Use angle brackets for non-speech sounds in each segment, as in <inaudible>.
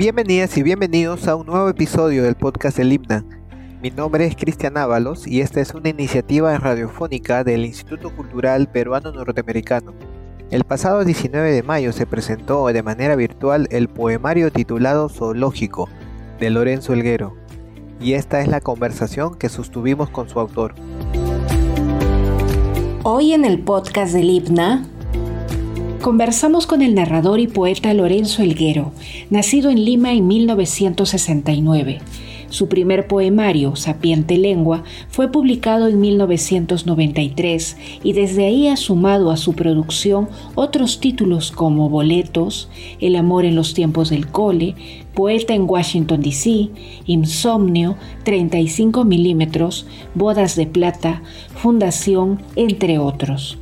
Bienvenidas y bienvenidos a un nuevo episodio del podcast del Himna. Mi nombre es Cristian Ábalos y esta es una iniciativa radiofónica del Instituto Cultural Peruano Norteamericano. El pasado 19 de mayo se presentó de manera virtual el poemario titulado Zoológico de Lorenzo Elguero y esta es la conversación que sostuvimos con su autor. Hoy en el podcast del Himna conversamos con el narrador y poeta Lorenzo Elguero, nacido en Lima en 1969 su primer poemario, Sapiente Lengua, fue publicado en 1993 y desde ahí ha sumado a su producción otros títulos como Boletos, El amor en los tiempos del cole, Poeta en Washington, D.C., Insomnio, 35 milímetros, Bodas de Plata, Fundación, entre otros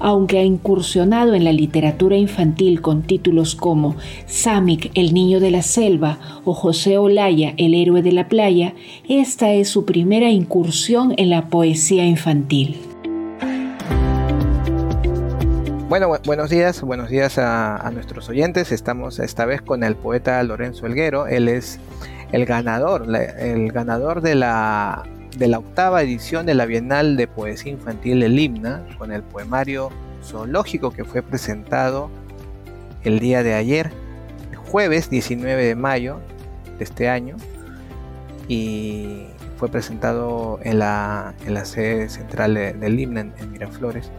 aunque ha incursionado en la literatura infantil con títulos como Samik, el niño de la selva o José Olaya, el héroe de la playa, esta es su primera incursión en la poesía infantil. Bueno, buenos días, buenos días a, nuestros oyentes. Estamos esta vez con el poeta Lorenzo Elguero. Él es el ganador, el ganador de la de la octava edición de la Bienal de Poesía Infantil El Himna, con el poemario zoológico que fue presentado el día de ayer, jueves 19 de mayo de este año, y fue presentado en la, en la sede central del Himna en, Miraflores.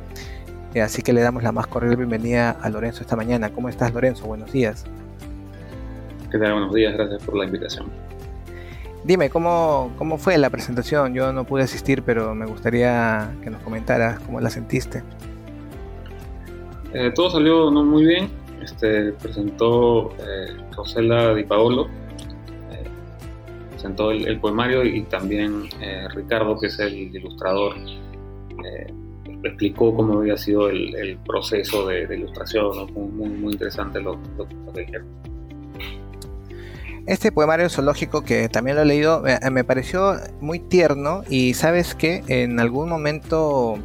Eh, así que le damos la más cordial bienvenida a Lorenzo esta mañana. ¿Cómo estás, Lorenzo? Buenos días. ¿Qué tal? Buenos días, gracias por la invitación. Dime, ¿cómo, ¿cómo fue la presentación? Yo no pude asistir, pero me gustaría que nos comentaras cómo la sentiste. Eh, todo salió no muy bien. Este, presentó eh, Rosela Di Paolo, eh, presentó el, poemario y también eh, Ricardo, que es el ilustrador, explicó cómo había sido el, proceso de, ilustración. Muy, muy interesante lo, lo que dijeron. Este poemario zoológico que también lo he leído me pareció muy tierno y sabes que en algún momento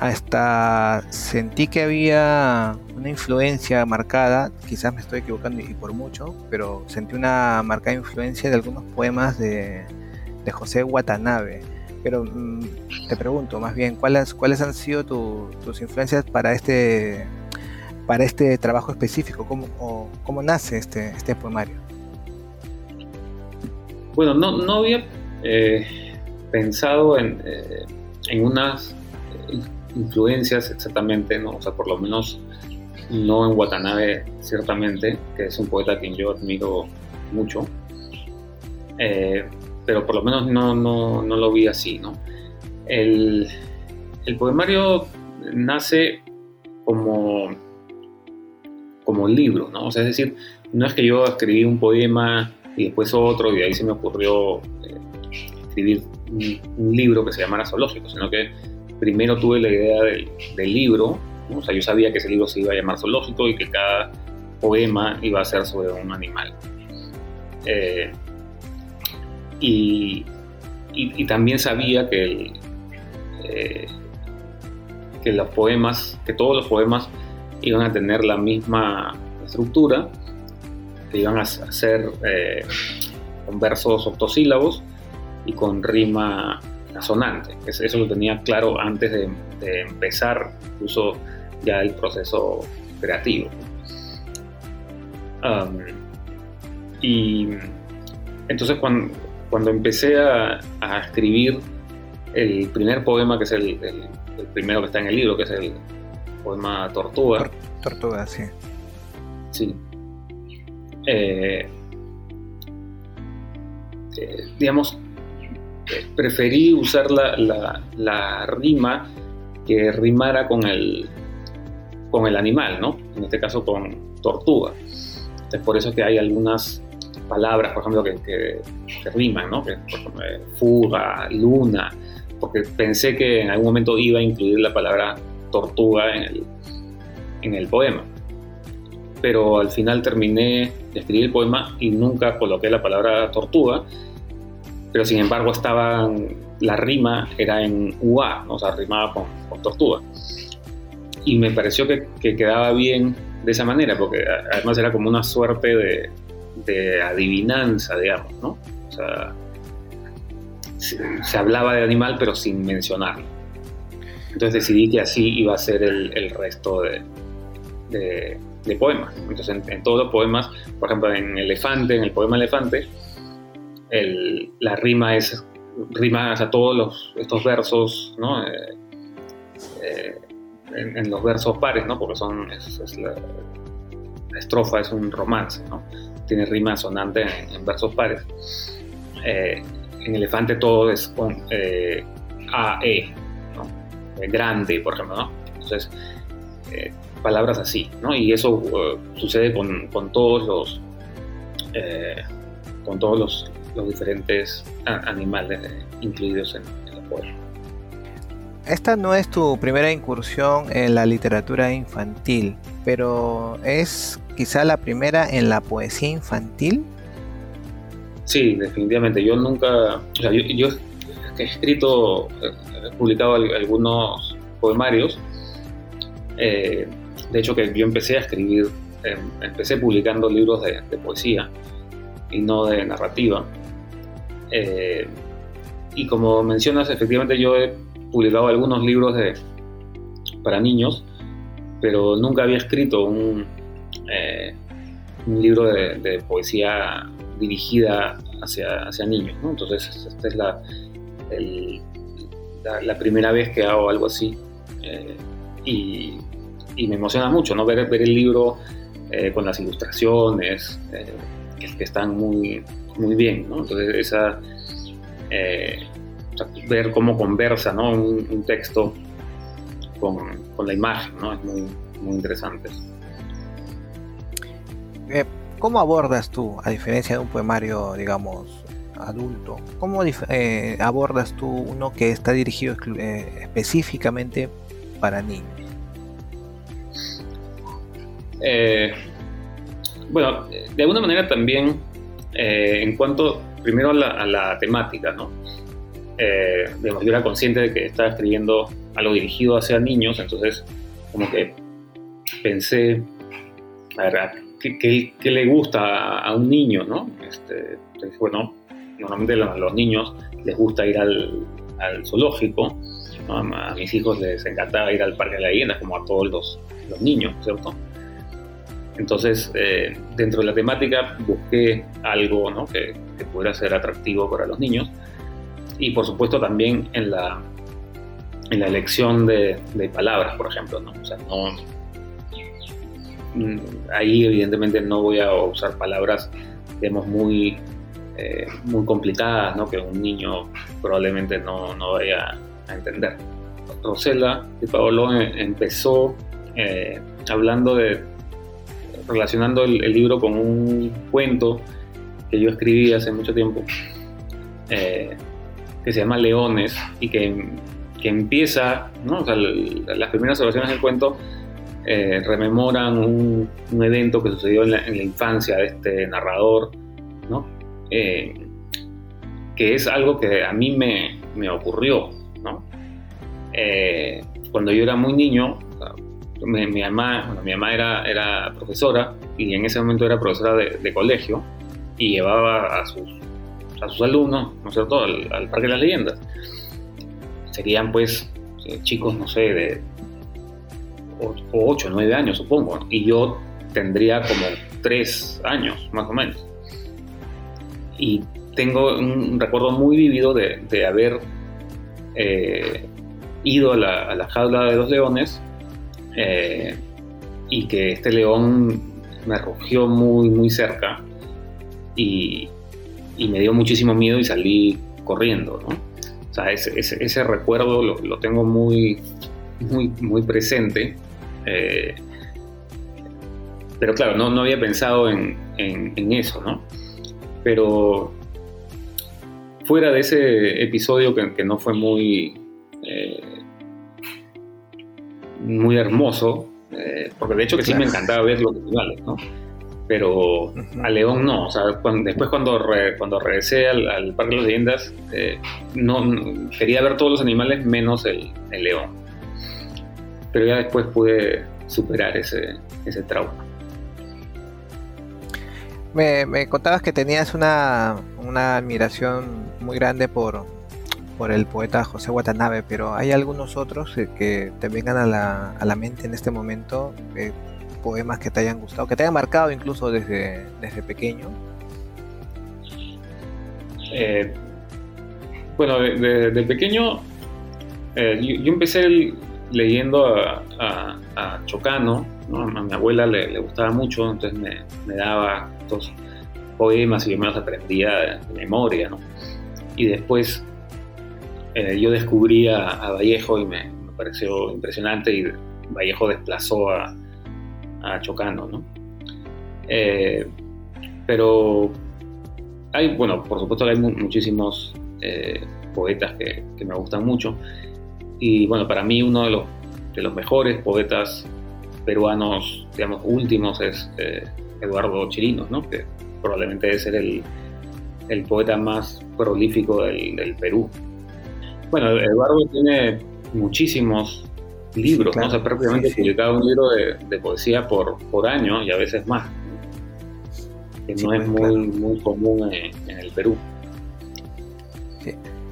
hasta sentí que había una influencia marcada, quizás me estoy equivocando y por mucho, pero sentí una marcada influencia de algunos poemas de, José Watanabe. Pero mm, te pregunto más bien, ¿cuáles, cuáles han sido tus influencias para este, para este trabajo específico? ¿Cómo, cómo nace este, este poemario? Bueno, no, no había eh, pensado en, eh, en unas eh, influencias exactamente, ¿no? O sea, por lo menos no en Watanabe, ciertamente, que es un poeta a quien yo admiro mucho. pero por lo menos no, no, no, lo vi así, ¿no? El, el poemario nace como, como libro, ¿no? O sea, es decir, no es que yo escribí un poema y después otro, y ahí se me ocurrió eh, escribir un, libro que se llamara Zoológico, sino que primero tuve la idea del, libro, o sea, yo sabía que ese libro se iba a llamar Zoológico y que cada poema iba a ser sobre un animal. Eh, y, también sabía que, eh, que los poemas, que todos los poemas iban a tener la misma estructura que iban a ser eh, con versos octosílabos y con rima asonante. Eso lo tenía claro antes de, empezar incluso ya el proceso creativo. y entonces cuando, cuando empecé a, escribir el primer poema, que es el, el, primero que está en el libro, que es el poema Tortuga. Tortuga, sí. Sí, eh, eh, digamos, preferí usar la, rima que rimara con el, con el animal, ¿no? En este caso con tortuga. Es por eso que hay algunas palabras, por ejemplo, que, riman, ¿no? Que, fuga, luna, porque pensé que en algún momento iba a incluir la palabra tortuga en el, en el poema pero al final terminé de escribir el poema y nunca coloqué la palabra tortuga, pero sin embargo estaba, la rima era en UA, o sea, rimaba con, tortuga. Y me pareció que, quedaba bien de esa manera, porque además era como una suerte de, de adivinanza, digamos, ¿no? O sea, se, hablaba de animal pero sin mencionarlo. Entonces decidí que así iba a ser el, resto de, poemas. Entonces en, todos los poemas, por ejemplo en Elefante, en el poema Elefante, la rima es rimas a todos estos versos, ¿no? Eh, eh, en, los versos pares, ¿no? Porque son, la, estrofa es un romance, ¿no? Tiene rima sonante en, versos pares. Eh, en Elefante todo es con A, E, ¿no? grande, por ejemplo, ¿no? Entonces, palabras así, ¿no? Y eso sucede con, con, todos los con todos los, los diferentes animales incluidos en, el poema. Esta no es tu primera incursión en la literatura infantil, pero ¿es quizá la primera en la poesía infantil? Sí, definitivamente. Yo nunca, o sea, yo, he escrito, he publicado algunos poemarios. Eh, de hecho, que yo empecé a escribir, em, empecé publicando libros de, poesía y no de narrativa. Eh, y como mencionas, efectivamente yo he publicado algunos libros de, para niños, pero nunca había escrito un, eh, libro de, poesía dirigida hacia, hacia niños. Entonces, esta es la, la, primera vez que hago algo así. Eh, y, y, me emociona mucho ¿no? ver, ver el libro con las ilustraciones, que están muy, muy bien, ¿no? Entonces, esa, eh, ver cómo conversa, ¿no? Un, texto con, con, la imagen, ¿no? Es muy, muy interesante. Eh, ¿Cómo abordas tú, a diferencia de un poemario, digamos, adulto, cómo eh, abordas tú uno que está dirigido específicamente para niños? Bueno, de alguna manera también eh, en cuanto, primero a la, temática, ¿no? Eh, yo era consciente de que estaba escribiendo algo dirigido hacia niños, entonces como que pensé, a ver, ¿qué, le gusta a, un niño, no? Este, bueno, normalmente a los niños les gusta ir al, zoológico, a mis hijos les encantaba ir al Parque de la Leyendas, como a todos los, los niños, ¿cierto? Entonces, eh, dentro de la temática busqué algo que, pudiera ser atractivo para los niños y por supuesto también en la, en la elección de, palabras, por ejemplo. ¿no? O sea, no, mm, ahí evidentemente no voy a usar palabras, digamos, muy, eh, muy complicadas, ¿no? que un niño probablemente no, no vaya a entender. Rosela de Paolo eh, empezó hablando de relacionando el, libro con un cuento que yo escribí hace mucho tiempo, eh, que se llama Leones y que, que empieza, ¿no? las primeras oraciones del cuento eh, rememoran un, evento que sucedió en la, en la, infancia de este narrador, ¿no? Eh, que es algo que a mí me, me ocurrió. ¿no? cuando yo era muy niño, mi, mamá, bueno, mi mamá era, era profesora y en ese momento era profesora de, colegio y llevaba a sus, a sus alumnos, ¿no es cierto?, al, Parque de las Leyendas. Serían pues eh, chicos, no sé, de 8 o 9 años, supongo, y yo tendría como 3 años, más o menos. Y tengo un recuerdo muy vivido de, de haber eh, ido a la, a la jaula de los leones eh, y que este león me rugió muy, muy cerca y, me dio muchísimo miedo y salí corriendo, ¿no? O sea, ese, ese, recuerdo lo, tengo muy, muy, muy presente. Eh, pero claro, no, no había pensado en, en, eso, ¿no? Pero fuera de ese episodio que no fue muy, muy hermoso, eh, porque de hecho que sí me encantaba ver los animales, ¿no? Pero a León no, o sea, después cuando, cuando regresé al, Parque de las Leyendas, eh, no, quería ver todos los animales menos el, león. Pero ya después pude superar ese, ese trauma. Me, me contabas que tenías una, una admiración muy grande por, por el poeta José Watanabe, pero ¿hay algunos otros que te vengan a la, a la mente en este momento? Eh, poemas que te hayan gustado, que te hayan marcado incluso desde, desde pequeño. Eh, bueno, de, pequeño eh, yo, empecé leyendo a, Chocano, a mi abuela le, gustaba mucho, entonces me, daba estos poemas y yo me los aprendía de, memoria. ¿no? Y después eh, yo descubrí a, Vallejo y me, pareció impresionante y Vallejo desplazó a, Chocano, ¿no? Eh, pero hay, bueno, por supuesto que hay muchísimos eh, poetas que, me gustan mucho y bueno, para mí uno de los, de los mejores poetas peruanos, digamos, últimos es Eduardo Chirinos, ¿no? Que probablemente debe ser el, el poeta más prolífico del, del Perú. Bueno, Eduardo tiene muchísimos libros, ¿no? O sea, prácticamente publicado un libro de, poesía por, por año y a veces más, que no es muy, muy común en, el Perú.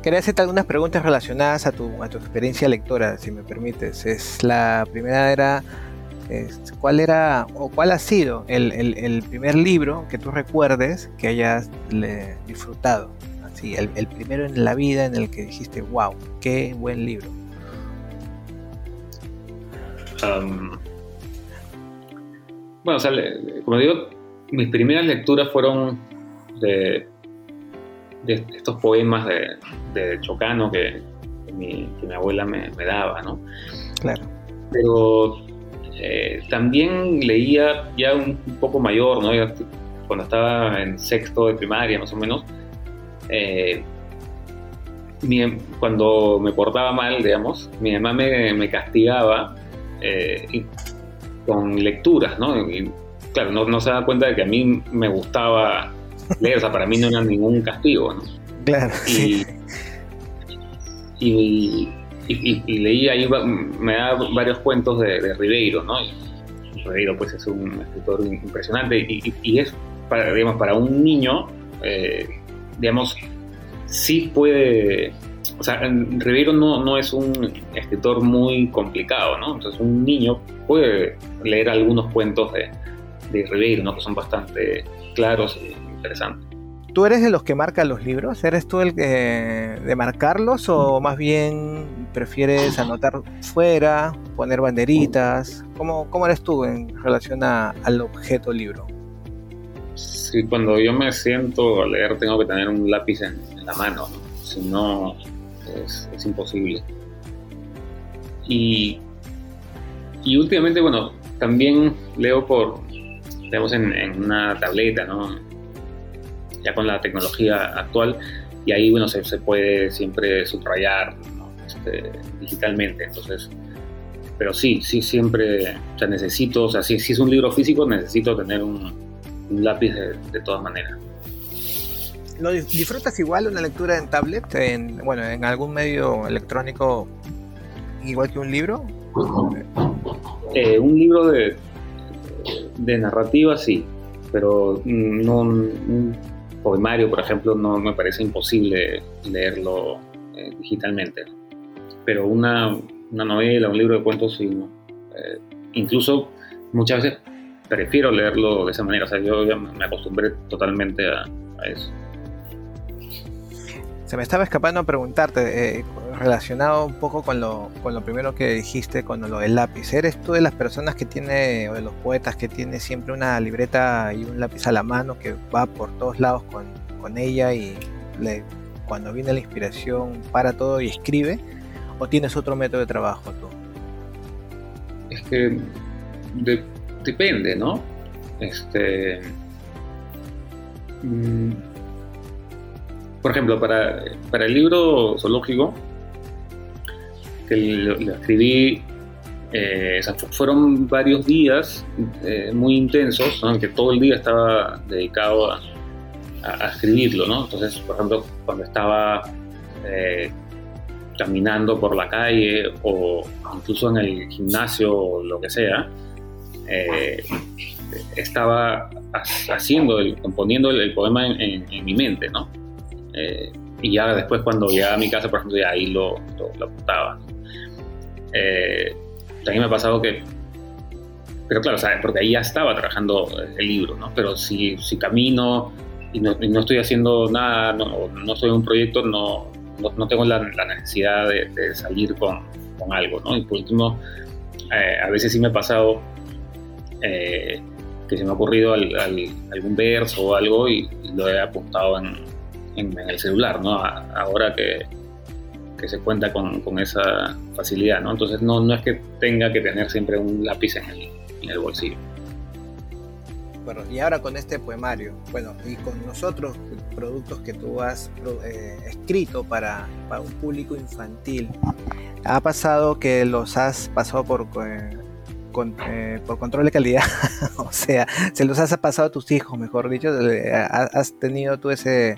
Quería hacerte algunas preguntas relacionadas a tu, a tu experiencia lectora, si me permites. Es, la primera era, ¿cuál era o cuál ha sido el, el, primer libro que tú recuerdes que hayas disfrutado? Sí, el, primero en la vida en el que dijiste, wow, qué buen libro. bueno, o sea, como digo, mis primeras lecturas fueron de, estos poemas de, Chocano que, mi, abuela me, daba, ¿no? Claro. Pero eh, también leía ya un, poco mayor, ¿no? cuando estaba en sexto de primaria, más o menos, eh, cuando me portaba mal, digamos, mi mamá me, castigaba eh, con lecturas, ¿no? Y, claro, no, se da cuenta de que a mí me gustaba leer, o sea, para mí no era ningún castigo, ¿no? Claro. Y, y, leí ahí, me da varios cuentos de, Ribeiro, ¿no? Ribeiro, pues, es un escritor impresionante y, es, para, digamos, para un niño, eh, digamos, sí puede, o sea, Ribeiro no, no es un escritor muy complicado, ¿no? Entonces un niño puede leer algunos cuentos de, de Ribeiro, ¿no? Que son bastante claros e interesantes. ¿Tú eres de los que marcan los libros? ¿Eres tú el que de marcarlos o más bien prefieres anotar fuera, poner banderitas? ¿Cómo, cómo eres tú en relación al objeto libro? Sí, cuando yo me siento a leer tengo que tener un lápiz en, la mano, si no es, imposible. Y, y últimamente, bueno, también leo por, digamos, en, una tableta, ¿no? Ya con la tecnología actual, y ahí, bueno, se, puede siempre subrayar este, digitalmente, entonces pero sí, sí, siempre, o sea, necesito, o sea, si, si es un libro físico, necesito tener un, un lápiz de, todas maneras. ¿Lo disfrutas igual una lectura en tablet, en, bueno, en algún medio electrónico igual que un libro? Eh, un libro de, de narrativa sí, pero no un poemario, por ejemplo, no me parece imposible leerlo eh, digitalmente. Pero una, una, novela, un libro de cuentos sí, eh, incluso muchas veces prefiero leerlo de esa manera. O sea, yo ya me acostumbré totalmente a, eso. Se me estaba escapando a preguntarte, eh, relacionado un poco con lo, con lo primero que dijiste, con lo del lápiz. ¿Eres tú de las personas que tiene, o de los poetas que tiene siempre una libreta y un lápiz a la mano que va por todos lados con, con ella y le, cuando viene la inspiración para todo y escribe? ¿O tienes otro método de trabajo tú? Es que de, depende, ¿no? Este, mm, por ejemplo, para, para, el libro zoológico, que lo, escribí, eh, fueron varios días eh, muy intensos, aunque todo el día estaba dedicado a, escribirlo, ¿no? Entonces, por ejemplo, cuando estaba eh, caminando por la calle o incluso en el gimnasio o lo que sea, eh, estaba haciendo, el, componiendo el, poema en, mi mente, ¿no? Eh, y ya después cuando llegaba a mi casa, por ejemplo, ya ahí lo, lo, apuntaba. Eh, también me ha pasado que, pero claro, ¿sabes? porque ahí ya estaba trabajando el libro, ¿no? Pero si, si camino y no, no, estoy haciendo nada, no, no estoy en un proyecto, no, no, tengo la, necesidad de, salir con, con, algo, ¿no? Y por último, eh, a veces sí me ha pasado eh, que se me ha ocurrido algún verso o algo y, lo he apuntado en, el celular, ¿no? ahora que, que, se cuenta con, con, esa facilidad, ¿no? Entonces no, no es que tenga que tener siempre un lápiz en el, en el bolsillo. Bueno, y ahora con este poemario, bueno, y con los otros productos que tú has eh, escrito para, para, un público infantil, ¿ha pasado que los has pasado por, eh, eh, por control de calidad? <laughs> o sea, ¿se los has pasado a tus hijos, mejor dicho? ¿Has tenido tú ese,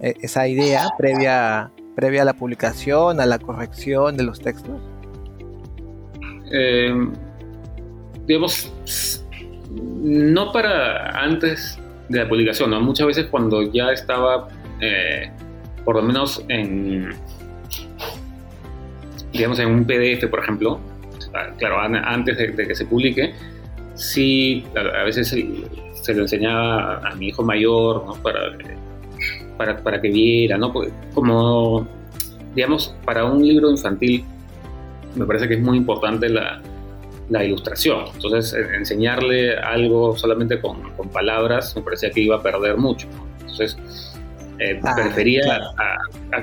esa idea previa, previa a la publicación, a la corrección de los textos? digamos, no para antes de la publicación, muchas veces cuando ya estaba, eh, por lo menos en, digamos, en un PDF, por ejemplo, claro, antes de, que se publique, sí, a, veces se, lo enseñaba a mi hijo mayor, ¿no? Para, para, para que viera, ¿no? Como, digamos, para un libro infantil, me parece que es muy importante la, la ilustración. Entonces, enseñarle algo solamente con, palabras me parecía que iba a perder mucho. Entonces, eh, ah, prefería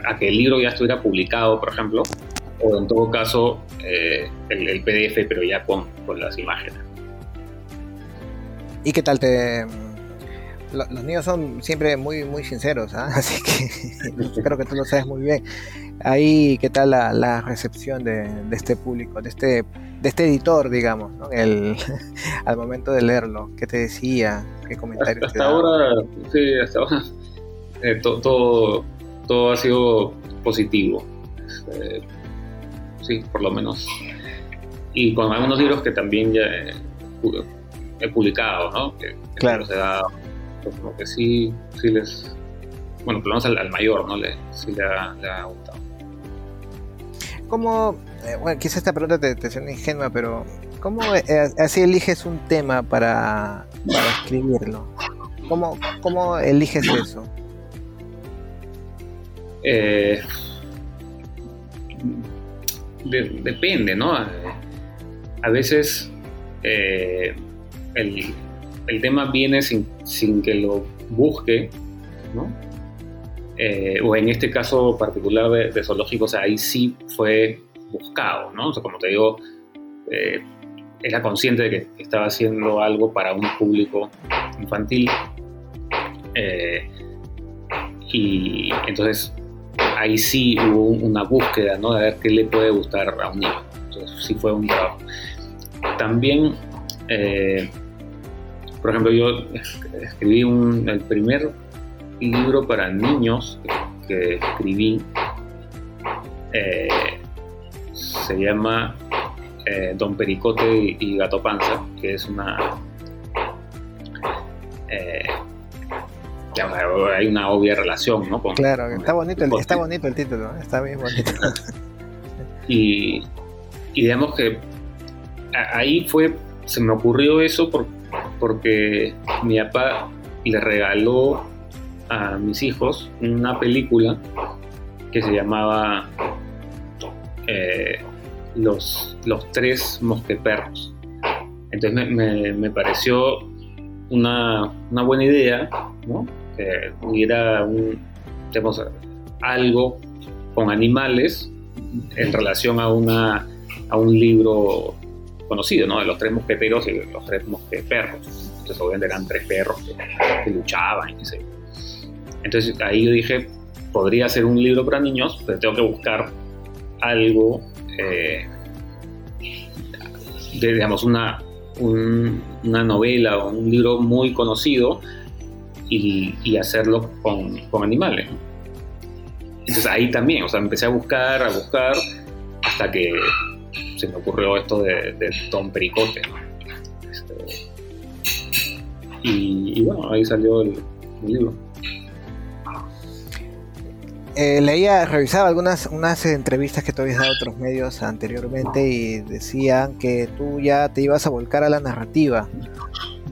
a, que el libro ya estuviera publicado, por ejemplo, o en todo caso eh, el, PDF, pero ya con, las imágenes. ¿Y qué tal te...? Los niños son siempre muy muy sinceros, ¿ah? <laughs> así que <laughs> creo que tú lo sabes muy bien. Ahí, ¿qué tal la, recepción de, de, este público, de este de este editor, digamos, el, <laughs> al momento de leerlo? ¿Qué te decía? ¿Qué comentarios hasta, ahora, sí, hasta ahora eh, todo, todo ha sido positivo. Eh, sí, por lo menos. Y con algunos libros que también ya he, publicado, ¿no? Que, claro. Se da, pues, como que sí, sí les. Bueno, por lo menos al, mayor, ¿no? Le, sí le ha, le ha gustado. ¿Cómo eh, bueno, quizás esta pregunta te, te suena ingenua, pero ¿cómo eh, así eliges un tema para, escribirlo? ¿Cómo, ¿Cómo, eliges eso? Eh, depende, ¿no? A veces el, tema viene sin, que lo busque, ¿no? o en este caso particular de, de zoológicos, ahí sí fue buscado, ¿no? O sea, como te digo, eh, era consciente de que estaba haciendo algo para un público infantil. Eh, y entonces ahí sí hubo una búsqueda, ¿no? De ver qué le puede gustar a un niño. Entonces sí fue un trabajo. También, eh, por ejemplo, yo escribí el primer libro para niños que, escribí se llama eh, Don Pericote y Gato Panza, que es una... Eh, hay una obvia relación, ¿no? claro, está, bonito el, está bonito el título, está bien bonito. <laughs> y, digamos que ahí fue, se me ocurrió eso porque mi papá le regaló a mis hijos una película que se llamaba eh, los, los tres mosqueperros. Entonces me, pareció una, buena idea que hubiera un, algo con animales en relación a, una, a un libro conocido, ¿no? De los tres mosqueteros y los tres mosqueperros. Entonces obviamente eran tres perros que, luchaban y Entonces ahí yo dije, podría ser un libro para niños, pero tengo que buscar algo, eh, de, digamos, una, una novela o un libro muy conocido y, hacerlo con, con animales. Entonces ahí también, o sea, empecé a buscar, a buscar, hasta que se me ocurrió esto de, Don Pericote. Este, y, bueno, ahí salió el, libro. Eh, leía, revisaba algunas unas entrevistas que tú habías dado a otros medios anteriormente y decían que tú ya te ibas a volcar a la narrativa.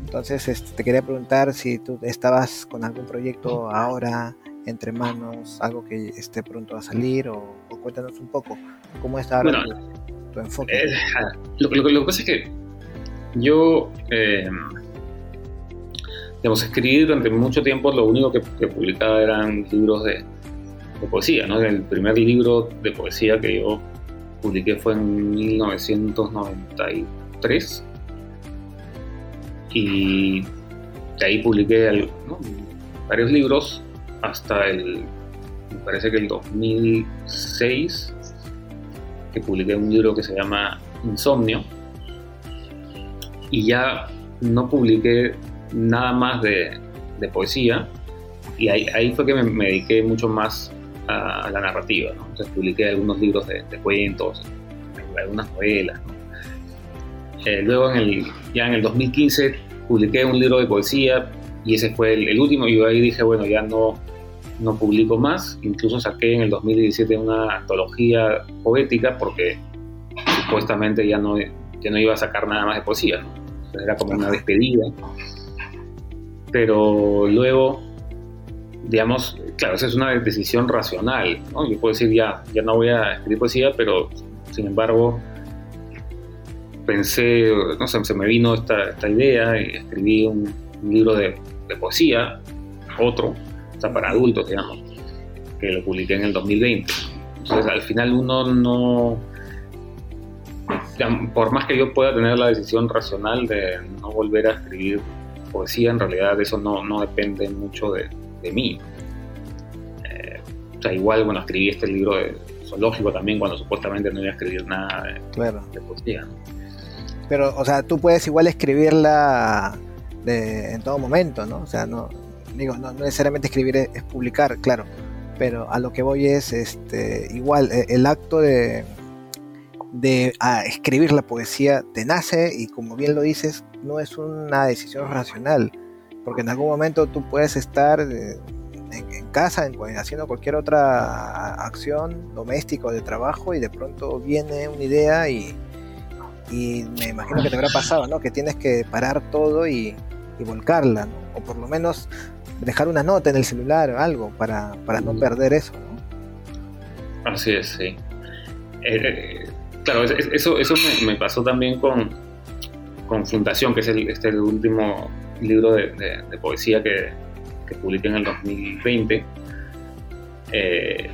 Entonces este, te quería preguntar si tú estabas con algún proyecto ahora entre manos, algo que esté pronto a salir o, cuéntanos un poco cómo está ahora tu, enfoque. Eh, lo, que pasa es que yo, eh, digamos, escribí durante mucho tiempo, lo único que, publicaba eran libros de, poesía, ¿no? El primer libro de poesía que yo publiqué fue en 1993 y de ahí publiqué varios libros hasta el, me parece que el 2006, que publiqué un libro que se llama Insomnio, y ya no publiqué nada más de, poesía, y ahí, fue que me, dediqué mucho más a, la narrativa. Entonces publiqué algunos libros de, cuentos, algunas novelas. Eh, luego, en el, ya en el 2015, publiqué un libro de poesía y ese fue el, último. Y yo ahí dije, bueno, ya no, no publico más. Incluso saqué en el 2017 una antología poética porque supuestamente ya no, ya no iba a sacar nada más de poesía. era como una despedida. Pero luego, digamos, claro, esa es una decisión racional. Yo puedo decir, ya, ya no voy a escribir poesía, pero sin embargo pensé, no sé, se me vino esta, esta idea y escribí un, libro de, de poesía, otro, para adultos, digamos, que lo publiqué en el 2020. Entonces, al final uno no, por más que yo pueda tener la decisión racional de no volver a escribir poesía, en realidad eso no, no depende mucho de, de mí. Eh, o sea, igual, bueno, escribí este libro de zoológico también cuando supuestamente no iba a escribir nada de, poesía. Pero, o sea, tú puedes igual escribirla en todo momento, ¿no? O sea, no, digo, no, necesariamente escribir es, publicar, claro, pero a lo que voy es este, igual, e, el, acto de, de escribir la poesía te nace y como bien lo dices, no es una decisión racional, porque en algún momento tú puedes estar eh, en, casa en, haciendo cualquier otra acción doméstica o de trabajo y de pronto viene una idea y, y me imagino que te habrá pasado, ¿no? Que tienes que parar todo y, y volcarla, ¿no? O por lo menos dejar una nota en el celular o algo para, no perder eso, ¿no? Así es, sí. Eh, eh, claro, eso, eso me, pasó también con, con Fundación, que es el, este el último libro de, poesía que, que, publiqué en el 2020. Eh,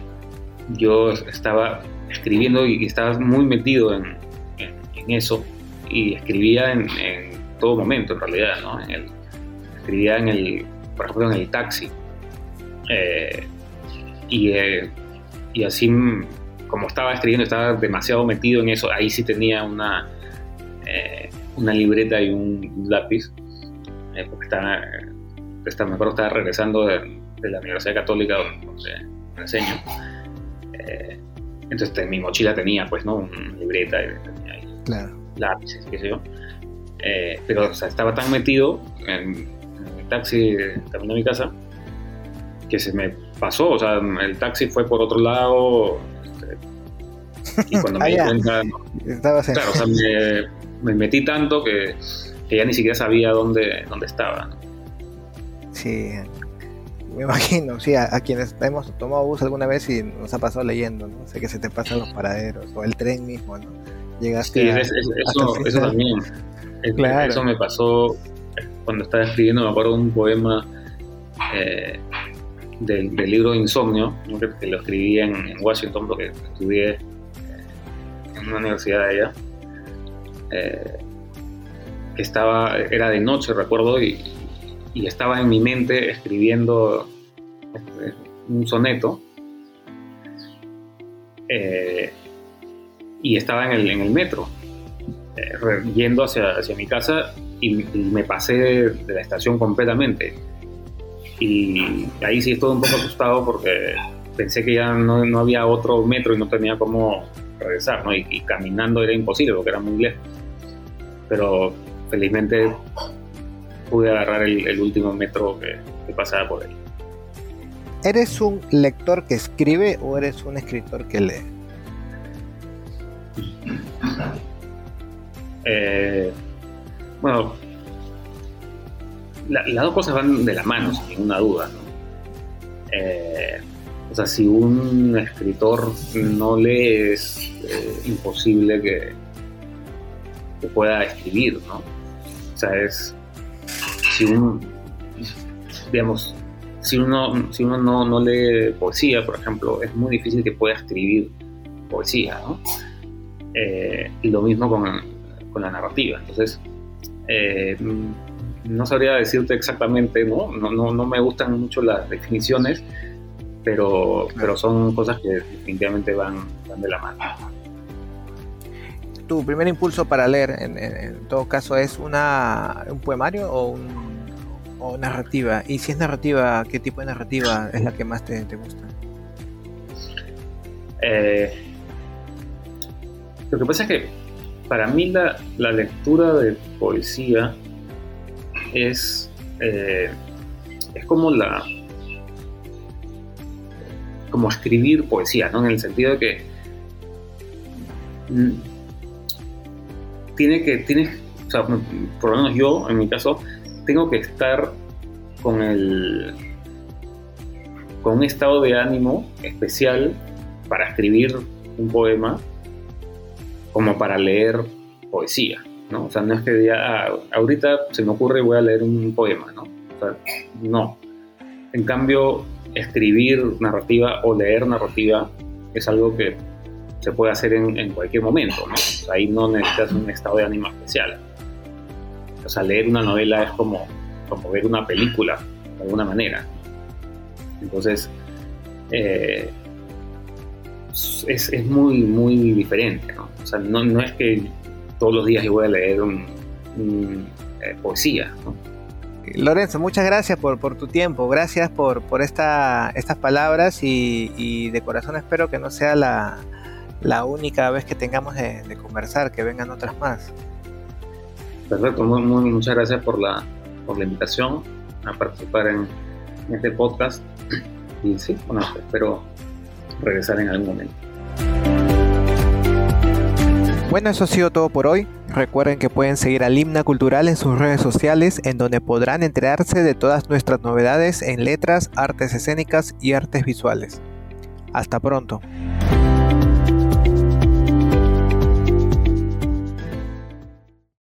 yo estaba escribiendo y estaba muy metido en, eso y escribía en, todo momento en realidad, ¿no? escribía en el, por ejemplo, en el taxi. Eh, eh, y, así, como estaba escribiendo, estaba demasiado metido en eso, ahí sí tenía una, eh, una libreta y un lápiz, porque estaba, estaba, me acuerdo, estaba regresando de, la Universidad Católica donde, enseño. entonces en mi mochila tenía, pues, ¿no? Una libreta y claro. lápices, qué sé yo. pero estaba tan metido en, taxi camino a mi casa que se me pasó, o sea, el taxi fue por otro lado este, y cuando <laughs> me di cuenta, claro, o sea, me, metí tanto que, que, ya ni siquiera sabía dónde, dónde estaba. Sí, me imagino, sí, a, quienes hemos tomado bus alguna vez y nos ha pasado leyendo, ¿no? Sé que se te pasan los paraderos o el tren mismo, ¿no? Llegaste sí, eso, eso también. Claro. Eso me pasó cuando estaba escribiendo, me acuerdo de un poema eh, del, libro Insomnio, que, lo escribí en, Washington porque estudié eh, en una universidad de allá, eh, que estaba, era de noche, recuerdo, y, estaba en mi mente escribiendo un soneto. Y estaba en el, metro, yendo hacia, hacia mi casa y, me pasé de, la estación completamente. Y ahí sí estuve un poco asustado porque pensé que ya no, no había otro metro y no tenía cómo regresar, ¿no? Y, caminando era imposible porque era muy lejos. Pero felizmente pude agarrar el, último metro que, pasaba por ahí. ¿Eres un lector que escribe o eres un escritor que lee? Eh, bueno, las dos cosas van de la mano, sin ninguna duda. Eh, o sea, si un escritor no lee, es eh, imposible que, que, pueda escribir, ¿no? O sea, es. Si uno. Digamos, si uno, si uno no, no lee poesía, por ejemplo, es muy difícil que pueda escribir poesía, ¿no? Eh, y lo mismo con, con la narrativa. Entonces, eh, no sabría decirte exactamente, ¿no? No, ¿no? no, me gustan mucho las definiciones, pero, pero son cosas que definitivamente van, de la mano. ¿Tu primer impulso para leer, en, todo caso, es una, un poemario o, un, o, narrativa? Y si es narrativa, ¿qué tipo de narrativa es la que más te, gusta? Eh, lo que pasa es que para mí la, la lectura de poesía es, eh, es como la como escribir poesía, ¿no? En el sentido de que tiene que, tiene, o sea, por lo menos yo, en mi caso, tengo que estar con el con un estado de ánimo especial para escribir un poema como para leer poesía. ¿no? O sea, no es que ya, ah, ahorita se me ocurre y voy a leer un poema, ¿no? O sea, no. En cambio, escribir narrativa o leer narrativa es algo que se puede hacer en, cualquier momento, ¿no? ahí no necesitas un estado de ánimo especial. O sea, leer una novela es como, como ver una película, de alguna manera. Entonces, eh, es, es, muy, muy diferente, ¿no? O sea, no, no es que todos los días yo voy a leer un, eh, poesía. Lorenzo, muchas gracias por, tu tiempo, gracias por, por esta, estas palabras y, de corazón espero que no sea la, única vez que tengamos de, conversar, que vengan otras más. Perfecto, muy, muchas gracias por la, por la invitación a participar en, en este podcast <clears throat> y sí, bueno, espero regresar en algún momento. Bueno, eso ha sido todo por hoy. Recuerden que pueden seguir a Limna Cultural en sus redes sociales, en donde podrán enterarse de todas nuestras novedades en letras, artes escénicas y artes visuales. Hasta pronto.